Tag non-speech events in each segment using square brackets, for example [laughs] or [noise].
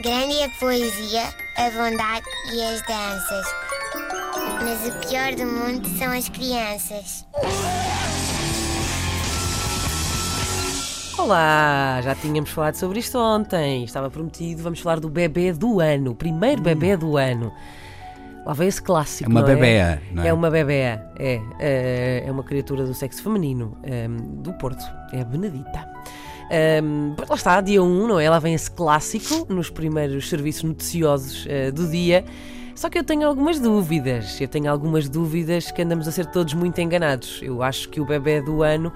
Grande é a poesia, a bondade e as danças. Mas o pior do mundo são as crianças. Olá, já tínhamos falado sobre isto ontem. Estava prometido, vamos falar do bebê do ano, o primeiro bebê do ano. Lá vem esse clássico. É uma não bebéa, não é? É uma bebé, é. eh, É uma criatura do sexo feminino, eh, do Porto. É a Benedita. Um, lá está, dia 1, não é? Lá vem esse clássico nos primeiros serviços noticiosos eh, do dia. Só que eu tenho algumas dúvidas. Eu tenho algumas dúvidas que andamos a ser todos muito enganados. Eu acho que o bebê do ano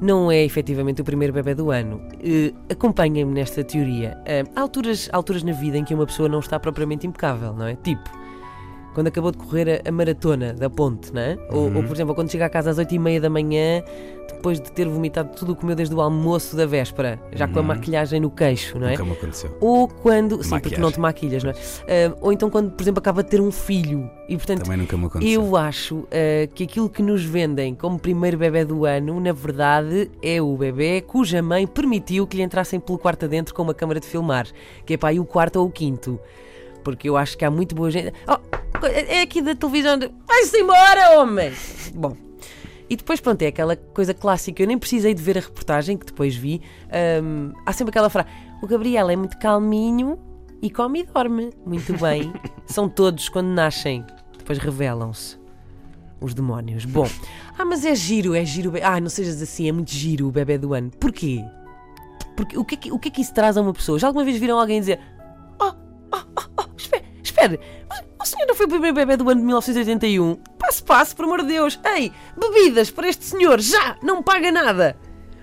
não é efetivamente o primeiro bebê do ano. Eh, Acompanhem-me nesta teoria. Eh, há alturas, há alturas na vida em que uma pessoa não está propriamente impecável, não é? Tipo, quando acabou de correr a, a maratona da ponte, não é? Ou, ou, por exemplo, quando chega a casa às 8 e meia da manhã, depois de ter vomitado tudo o que comeu desde o almoço da véspera, já com a maquilhagem no queixo, não é? Nunca me aconteceu. Ou quando. Sim, porque não te maquilhas, não é? Ah, ou então quando, por exemplo, acaba de ter um filho e, portanto, Também nunca me aconteceu. eu acho ah, que aquilo que nos vendem como primeiro bebê do ano, na verdade, é o bebê cuja mãe permitiu que lhe entrassem pelo quarto adentro com uma câmara de filmar, que é para aí o quarto ou o quinto. Porque eu acho que há muito boa gente. Oh, é aqui da televisão. de- Vai-se embora, homem! Bom. E depois, pronto, é aquela coisa clássica. Eu nem precisei de ver a reportagem que depois vi. Ahm, há sempre aquela frase: o Gabriel é muito calminho e come e dorme. Muito bem. [laughs] São todos quando nascem. Depois revelam-se. Os demónios. Bom. Ah, mas é giro, é giro. Ah, não sejas assim, é muito giro o bebê do ano. Porquê? Porque o que, é que, o que é que isso traz a uma pessoa? Já alguma vez viram alguém dizer: Oh, oh, oh, oh, mas o senhor não foi o primeiro bebê do ano de 1981? Passe, passe, por amor de Deus. Ei, bebidas para este senhor, já, não paga nada.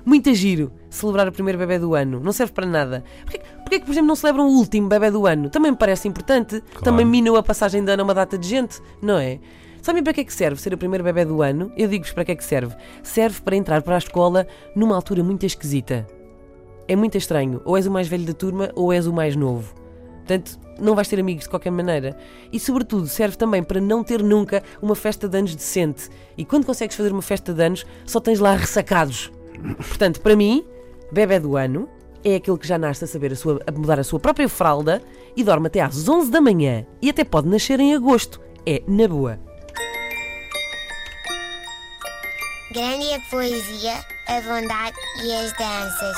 Muito giro celebrar o primeiro bebê do ano, não serve para nada. Porquê, porquê que, por exemplo, não celebram o último bebê do ano? Também me parece importante. Também minou a passagem de ano a uma data de gente, não é? Sabem para que é que serve ser o primeiro bebê do ano? Eu digo-vos para que é que serve. Serve para entrar para a escola numa altura muito esquisita. É muito estranho. Ou és o mais velho da turma ou és o mais novo. Portanto, não vais ter amigos de qualquer maneira. E, sobretudo, serve também para não ter nunca uma festa de anos decente. E quando consegues fazer uma festa de anos, só tens lá ressacados. Portanto, para mim, bebê do ano é aquele que já nasce a saber a, sua, a mudar a sua própria fralda e dorme até às 11 da manhã. E até pode nascer em agosto. É na boa. Grande a poesia, a bondade e as danças.